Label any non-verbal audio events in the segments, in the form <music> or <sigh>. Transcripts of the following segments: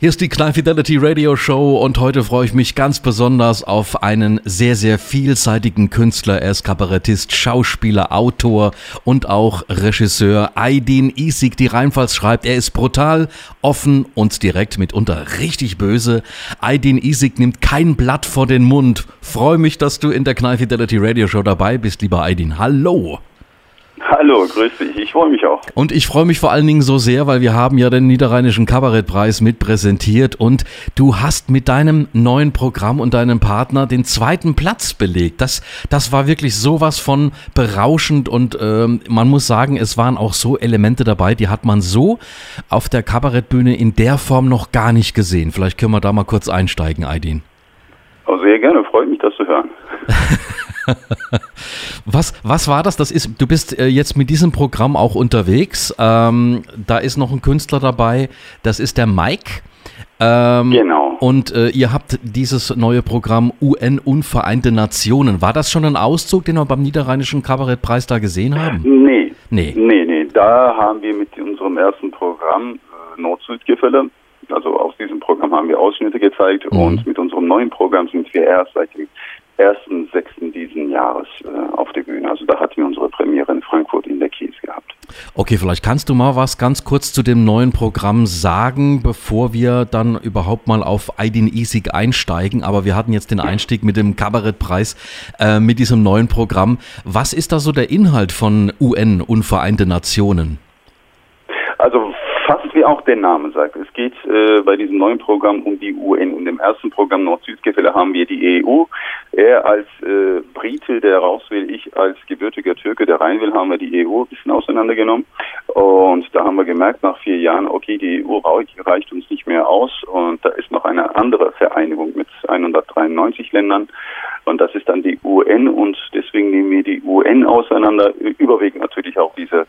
Hier ist die Klein Fidelity Radio Show und heute freue ich mich ganz besonders auf einen sehr, sehr vielseitigen Künstler. Er ist Kabarettist, Schauspieler, Autor und auch Regisseur. Aydin Isik, die Rheinpfalz schreibt, er ist brutal, offen und direkt, mitunter richtig böse. Aydin Isik nimmt kein Blatt vor den Mund. Freue mich, dass du in der Klein Fidelity Radio Show dabei bist, lieber Aydin. Hallo. Hallo, grüß dich. Ich freue mich auch. Und ich freue mich vor allen Dingen so sehr, weil wir haben ja den Niederrheinischen Kabarettpreis mit präsentiert und du hast mit deinem neuen Programm und deinem Partner den zweiten Platz belegt. Das, das war wirklich sowas von berauschend und ähm, man muss sagen, es waren auch so Elemente dabei, die hat man so auf der Kabarettbühne in der Form noch gar nicht gesehen. Vielleicht können wir da mal kurz einsteigen, Aidin. Oh, sehr gerne, freut mich, das zu hören. <laughs> <laughs> was, was war das? Das ist, du bist äh, jetzt mit diesem Programm auch unterwegs. Ähm, da ist noch ein Künstler dabei, das ist der Mike. Ähm, genau. Und äh, ihr habt dieses neue Programm UN Unvereinte Nationen. War das schon ein Auszug, den wir beim Niederrheinischen Kabarettpreis da gesehen haben? Nee. Nee. Nee, nee. Da haben wir mit unserem ersten Programm äh, Nord-Süd-Gefälle, also aus diesem Programm haben wir Ausschnitte gezeigt mhm. und mit unserem neuen Programm sind wir erst seit dem 1.6. diesen Jahres äh, auf der Bühne. Also da hatten wir unsere Premiere in Frankfurt in der Kies gehabt. Okay, vielleicht kannst du mal was ganz kurz zu dem neuen Programm sagen, bevor wir dann überhaupt mal auf Aydin Isig einsteigen. Aber wir hatten jetzt den Einstieg mit dem Kabarettpreis, äh, mit diesem neuen Programm. Was ist da so der Inhalt von UN, Unvereinte Nationen? Fast wie auch der Name sagt. Es geht äh, bei diesem neuen Programm um die UN. In dem ersten Programm Nord-Süd-Gefälle haben wir die EU. Er als äh, Brite, der raus will, ich als gebürtiger Türke, der rein will, haben wir die EU ein bisschen auseinandergenommen. Und da haben wir gemerkt nach vier Jahren, okay, die EU reicht uns nicht mehr aus. Und da ist noch eine andere Vereinigung mit 193 Ländern. Und das ist dann die UN. Und deswegen nehmen wir die UN auseinander. Überwiegend natürlich auch diese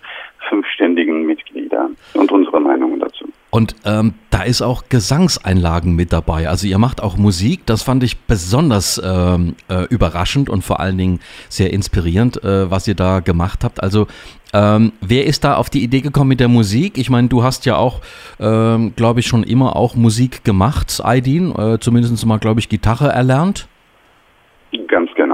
fünfständigen Mitglieder und unsere Meinungen dazu. Und ähm, da ist auch Gesangseinlagen mit dabei. Also ihr macht auch Musik. Das fand ich besonders ähm, äh, überraschend und vor allen Dingen sehr inspirierend, äh, was ihr da gemacht habt. Also ähm, wer ist da auf die Idee gekommen mit der Musik? Ich meine, du hast ja auch, ähm, glaube ich, schon immer auch Musik gemacht, Aidin. Äh, zumindest mal, glaube ich, Gitarre erlernt. Ganz genau, ganz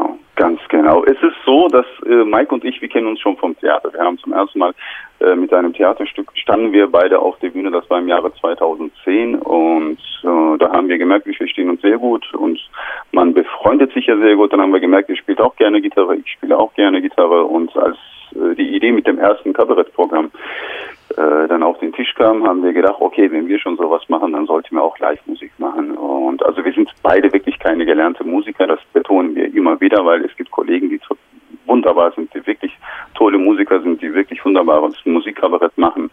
genau. Es ist so, dass äh, Mike und ich, wir kennen uns schon vom Theater. Wir haben zum ersten Mal äh, mit einem Theaterstück standen wir beide auf der Bühne, das war im Jahre 2010 und äh, da haben wir gemerkt, wir verstehen uns sehr gut und man befreundet sich ja sehr gut. Dann haben wir gemerkt, er spielt auch gerne Gitarre, ich spiele auch gerne Gitarre und als äh, die Idee mit dem ersten Kabarettprogramm äh, dann auf den Tisch kam, haben wir gedacht, okay, wenn wir schon sowas machen, dann sollten wir auch Live-Musik machen. Und also wir sind beide wirklich keine gelernte Musiker, das immer wieder, weil es gibt Kollegen, die wunderbar sind, die wirklich tolle Musiker sind, die wirklich wunderbares Musikkabarett machen.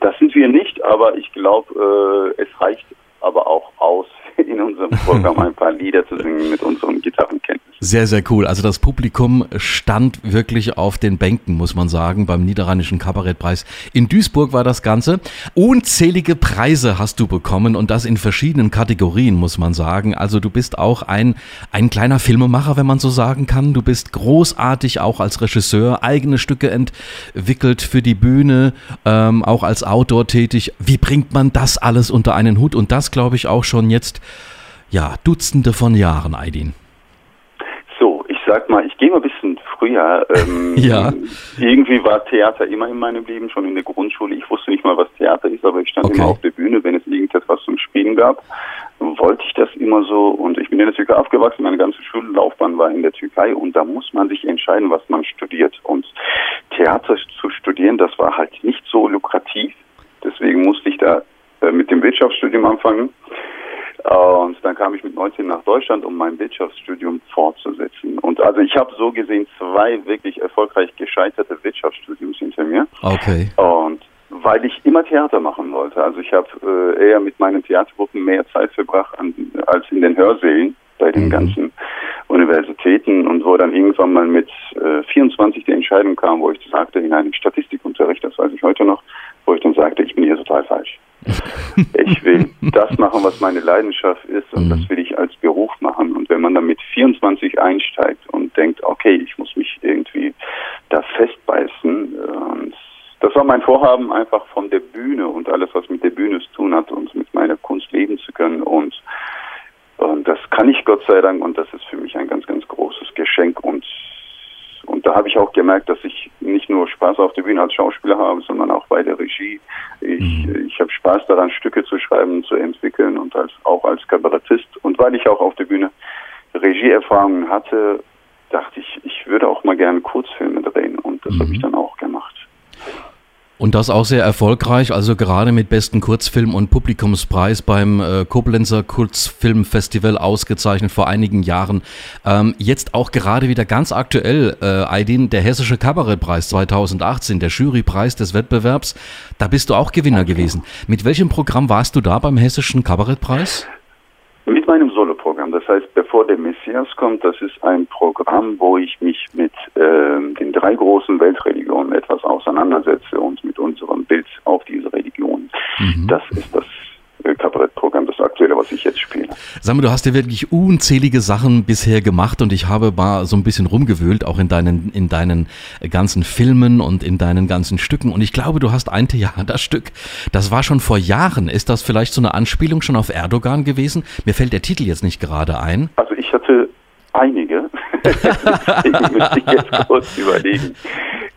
Das sind wir nicht, aber ich glaube, äh, es reicht aber auch aus, <laughs> in unserem Programm ein paar Lieder zu singen mit unseren Gitarrenkenntnissen. Sehr, sehr cool. Also das Publikum stand wirklich auf den Bänken, muss man sagen, beim Niederrheinischen Kabarettpreis. In Duisburg war das Ganze. Unzählige Preise hast du bekommen und das in verschiedenen Kategorien, muss man sagen. Also du bist auch ein, ein kleiner Filmemacher, wenn man so sagen kann. Du bist großartig auch als Regisseur, eigene Stücke entwickelt für die Bühne, ähm, auch als Autor tätig. Wie bringt man das alles unter einen Hut? Und das glaube ich auch schon jetzt, ja, Dutzende von Jahren, Aidin sag mal, ich gehe mal ein bisschen früher. Ähm, <laughs> ja. Irgendwie war Theater immer in meinem Leben, schon in der Grundschule. Ich wusste nicht mal, was Theater ist, aber ich stand okay. immer auf der Bühne, wenn es irgendetwas zum Spielen gab. Wollte ich das immer so und ich bin in der Türkei aufgewachsen, meine ganze Schullaufbahn war in der Türkei und da muss man sich entscheiden, was man studiert. Und Theater zu studieren, das war halt nicht so lukrativ. Deswegen musste ich da äh, mit dem Wirtschaftsstudium anfangen. Und dann kam ich mit 19 nach Deutschland, um mein Wirtschaftsstudium fortzusetzen. Und also ich habe so gesehen zwei wirklich erfolgreich gescheiterte Wirtschaftsstudiums hinter mir. Okay. Und weil ich immer Theater machen wollte. Also ich habe äh, eher mit meinen Theatergruppen mehr Zeit verbracht an, als in den Hörsälen bei den mhm. ganzen Universitäten und wo dann irgendwann mal mit äh, 24 die Entscheidung kam, wo ich sagte, in einem Statistikunterricht, das weiß ich heute noch, wo ich dann sagte, ich bin hier total falsch. <laughs> ich will das machen, was meine Leidenschaft ist und mhm. das will ich als Beruf machen. Und wenn man dann mit 24 einsteigt und denkt, okay, ich muss mich irgendwie da festbeißen, und das Vorhaben, einfach von der Bühne und alles, was mit der Bühne zu tun hat und mit meiner Kunst leben zu Gott sei Dank, und das ist für mich ein ganz, ganz großes Geschenk. Und, und da habe ich auch gemerkt, dass ich nicht nur Spaß auf der Bühne als Schauspieler habe, sondern auch bei der Regie. Ich, mhm. ich habe Spaß daran, Stücke zu schreiben, zu entwickeln und als, auch als Kabarettist. Und weil ich auch auf der Bühne Regieerfahrungen hatte, dachte ich, ich würde auch mal gerne Kurzfilme drehen. Und das mhm. habe ich dann auch gemacht. Und das auch sehr erfolgreich, also gerade mit besten Kurzfilm und Publikumspreis beim äh, Koblenzer Kurzfilmfestival ausgezeichnet vor einigen Jahren. Ähm, jetzt auch gerade wieder ganz aktuell, äh, Aydin, der Hessische Kabarettpreis 2018, der Jurypreis des Wettbewerbs. Da bist du auch Gewinner gewesen. Mit welchem Programm warst du da beim Hessischen Kabarettpreis? Mit meinem heißt, bevor der Messias kommt, das ist ein Programm, wo ich mich mit äh, den drei großen Weltreligionen etwas auseinandersetze und mit unserem Bild auf diese Religionen. Mhm. Das ist das äh, Kabarettprogramm, aktuelle, was ich jetzt spiele. Sag mal, du hast ja wirklich unzählige Sachen bisher gemacht und ich habe mal so ein bisschen rumgewühlt, auch in deinen, in deinen ganzen Filmen und in deinen ganzen Stücken. Und ich glaube, du hast ein Theaterstück, das war schon vor Jahren. Ist das vielleicht so eine Anspielung schon auf Erdogan gewesen? Mir fällt der Titel jetzt nicht gerade ein. Also ich hatte einige. Deswegen <laughs> müsste ich jetzt kurz überlegen.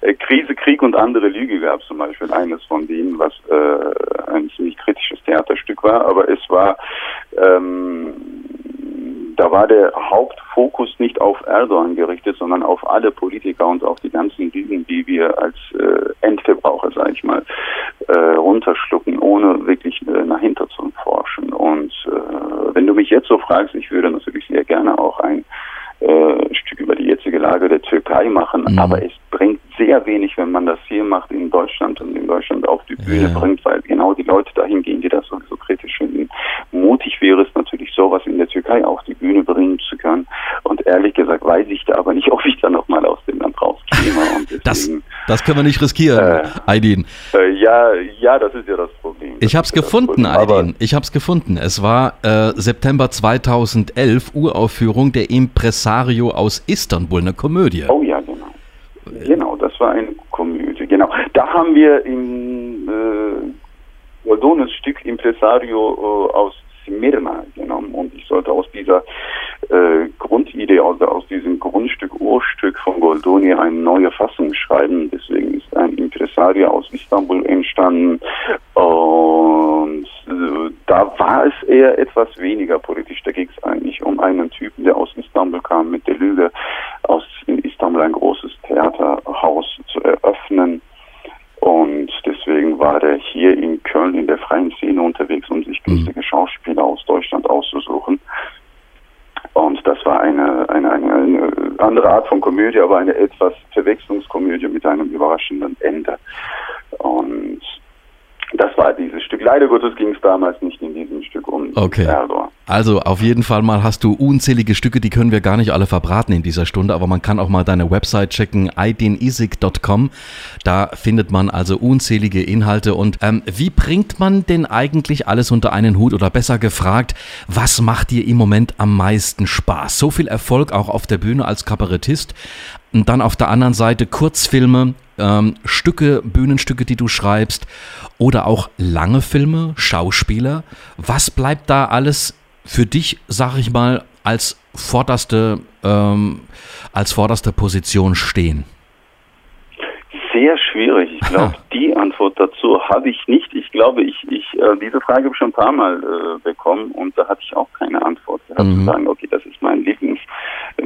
Äh, Krise, Krieg und andere Lüge gab es zum Beispiel eines von denen, was äh, ein ziemlich kritisches Theaterstück war, aber es war ähm, da war der Hauptfokus nicht auf Erdogan gerichtet, sondern auf alle Politiker und auf die ganzen Lügen, die wir als äh, Endverbraucher, sage ich mal, äh, runterschlucken, ohne wirklich äh, nach hinter zu forschen. Und äh, wenn du mich jetzt so fragst, ich würde natürlich sehr gerne auch ein äh, Stück über die jetzige Lage der Türkei machen, mhm. aber es sehr wenig, wenn man das hier macht in Deutschland und in Deutschland auf die Bühne ja. bringt, weil genau die Leute dahin gehen, die das sowieso kritisch finden. Mutig wäre es natürlich, sowas in der Türkei auf die Bühne bringen zu können. Und ehrlich gesagt weiß ich da aber nicht, <laughs> ob ich da nochmal aus dem Land rauskäme. <laughs> Das, das können wir nicht riskieren, äh, Aydin. Äh, ja, ja, das ist ja das Problem. Das ich habe es gefunden, Aydin. Ich habe es gefunden. Es war äh, September 2011, Uraufführung der Impresario aus Istanbul, eine Komödie. Oh ja, genau. Das war eine Komödie. Genau. Da haben wir in äh, Stück Impresario äh, aus Smyrna genommen und ich sollte aus dieser äh, Grundidee, also aus diesem Grundstück, Urstück von Goldoni eine neue Fassung schreiben. Deswegen ist ein Impresario aus Istanbul entstanden und äh, da war es eher etwas weniger politisch. Da ging es eigentlich um einen Typen, der aus Istanbul kam mit der Lüge, aus in Istanbul ein großes Theaterhaus zu eröffnen. Und deswegen war der hier in Köln in der freien Szene unterwegs, um sich mhm. günstige Schauspieler aus Deutschland auszusuchen. Und das war eine, eine, eine, eine andere Art von Komödie, aber eine etwas Verwechslungskomödie mit einem überraschenden Ende. Und das war dieses Stück. Leider Gottes ging es damals nicht in diesem Stück um okay. Erdogan. Also auf jeden Fall mal hast du unzählige Stücke, die können wir gar nicht alle verbraten in dieser Stunde, aber man kann auch mal deine Website checken, aidinisik.com. Da findet man also unzählige Inhalte. Und ähm, wie bringt man denn eigentlich alles unter einen Hut? Oder besser gefragt, was macht dir im Moment am meisten Spaß? So viel Erfolg auch auf der Bühne als Kabarettist. Und dann auf der anderen Seite Kurzfilme, ähm, Stücke, Bühnenstücke, die du schreibst oder auch lange Filme, Schauspieler. Was bleibt da alles für dich, sag ich mal, als vorderste, ähm, als vorderste Position stehen? Sehr schwierig. Ich glaube, <laughs> die Antwort dazu habe ich nicht. Ich glaube, ich, ich äh, diese Frage habe ich schon ein paar Mal äh, bekommen und da hatte ich auch keine Antwort. gehabt, mhm. zu sagen, okay, das ist mein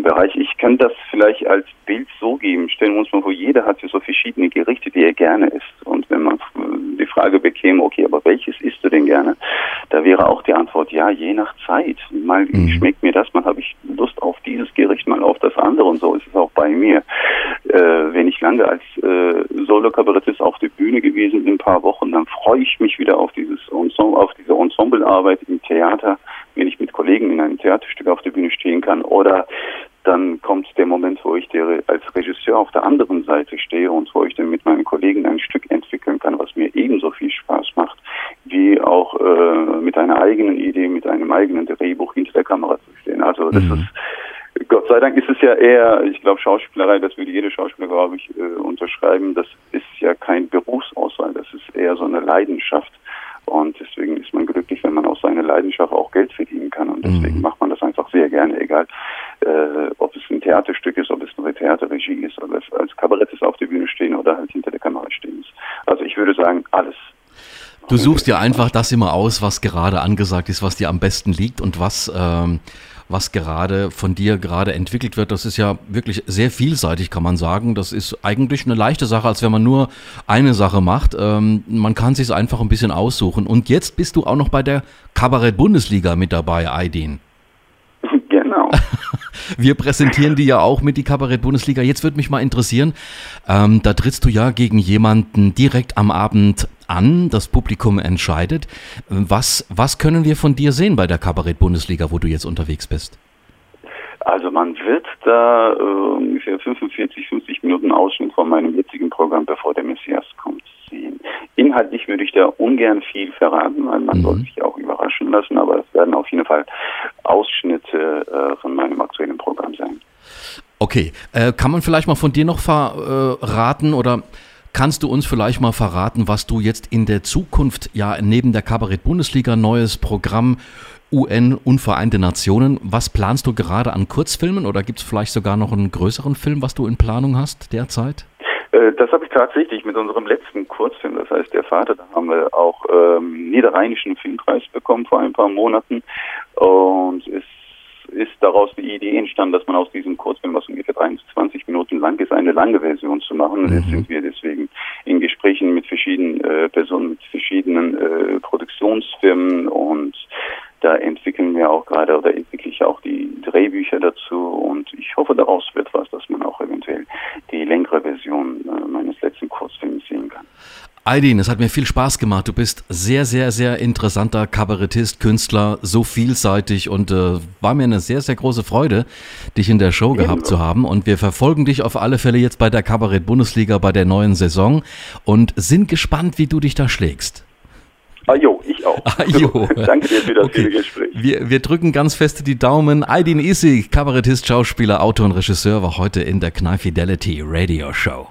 Lieblingsbereich. Ich kann das vielleicht als Bild so geben. Stellen wir uns mal vor, jeder hat so verschiedene Gerichte, die er gerne isst. Und wenn man die Frage bekäme, okay, aber welches isst du denn gerne? Da wäre auch die Antwort, ja, je nach Zeit. Mal mhm. schmeckt mir das, mal habe ich Lust auf dieses Gericht, mal auf das andere und so ist es auch bei mir. Äh, wenn ich lange als äh, Solo-Kabarettist auf der Bühne gewesen bin, ein paar Wochen, dann freue ich mich wieder auf dieses Ensemble, auf diese Ensemblearbeit im Theater, wenn ich mit Kollegen in einem Theaterstück auf der Bühne stehen kann oder dann kommt der Moment, wo ich der, als Regisseur auf der anderen Seite stehe und wo ich dann mit meinen Kollegen ein Stück entwickeln kann, was mir ebenso viel Spaß macht, wie auch äh, mit einer eigenen Idee, mit einem eigenen Drehbuch hinter der Kamera zu stehen. Also das mhm. ist Gott sei Dank ist es ja eher, ich glaube, Schauspielerei, das würde jede Schauspieler, glaube ich, äh, unterschreiben, das ist ja kein Berufsauswahl, das ist eher so eine Leidenschaft. Und deswegen ist man glücklich, wenn man aus seiner Leidenschaft auch Geld verdienen kann. Und deswegen mhm. macht man das einfach sehr gerne, egal äh, ob es ein Theaterstück ist, ob es eine Theaterregie ist, ob es als Kabarettist auf der Bühne stehen oder halt hinter der Kamera stehen ist. Also ich würde sagen, alles. Du suchst dir einfach das immer aus, was gerade angesagt ist, was dir am besten liegt und was, ähm, was gerade von dir gerade entwickelt wird. Das ist ja wirklich sehr vielseitig, kann man sagen. Das ist eigentlich eine leichte Sache, als wenn man nur eine Sache macht. Ähm, man kann sich einfach ein bisschen aussuchen. Und jetzt bist du auch noch bei der Kabarett-Bundesliga mit dabei, Aidin. <laughs> Genau. <laughs> Wir präsentieren die ja auch mit die Kabarett-Bundesliga. Jetzt würde mich mal interessieren, ähm, da trittst du ja gegen jemanden direkt am Abend an, das Publikum entscheidet. Was, was können wir von dir sehen bei der Kabarett-Bundesliga, wo du jetzt unterwegs bist? Also man wird da äh, ungefähr 45, 50 Minuten Ausschnitt von meinem jetzigen Programm, bevor der Messias. Inhaltlich würde ich da ungern viel verraten, weil man mhm. soll sich auch überraschen lassen, aber es werden auf jeden Fall Ausschnitte äh, von meinem aktuellen Programm sein. Okay, äh, kann man vielleicht mal von dir noch verraten oder Kannst du uns vielleicht mal verraten, was du jetzt in der Zukunft, ja neben der Kabarett-Bundesliga, neues Programm UN Unvereinte Nationen, was planst du gerade an Kurzfilmen oder gibt es vielleicht sogar noch einen größeren Film, was du in Planung hast derzeit? Äh, das habe ich tatsächlich mit unserem letzten Kurzfilm, das heißt Der Vater, da haben wir auch ähm, Niederrheinischen Filmpreis bekommen vor ein paar Monaten und es ist daraus die Idee entstanden, dass man aus diesem Kurzfilm, was ungefähr 23 Minuten lang ist, eine lange Version zu machen. Und jetzt mhm. sind wir deswegen in Gesprächen mit verschiedenen äh, Personen, mit verschiedenen äh, Produktionsfirmen und da entwickeln wir auch gerade oder entwickle ich auch die Drehbücher dazu und ich hoffe, daraus wird was, dass man auch eventuell die längere Version äh, meines letzten Kurzfilms sehen kann. Aidin, es hat mir viel Spaß gemacht. Du bist sehr, sehr, sehr interessanter Kabarettist, Künstler, so vielseitig und äh, war mir eine sehr, sehr große Freude, dich in der Show Ebenso. gehabt zu haben. Und wir verfolgen dich auf alle Fälle jetzt bei der Kabarett-Bundesliga bei der neuen Saison und sind gespannt, wie du dich da schlägst. Ah, jo, ich auch. Ah, jo. <laughs> Danke dir für das okay. Gespräch. Wir, wir drücken ganz fest die Daumen. Aidin Isig, Kabarettist, Schauspieler, Autor und Regisseur, war heute in der Knall Fidelity Radio Show.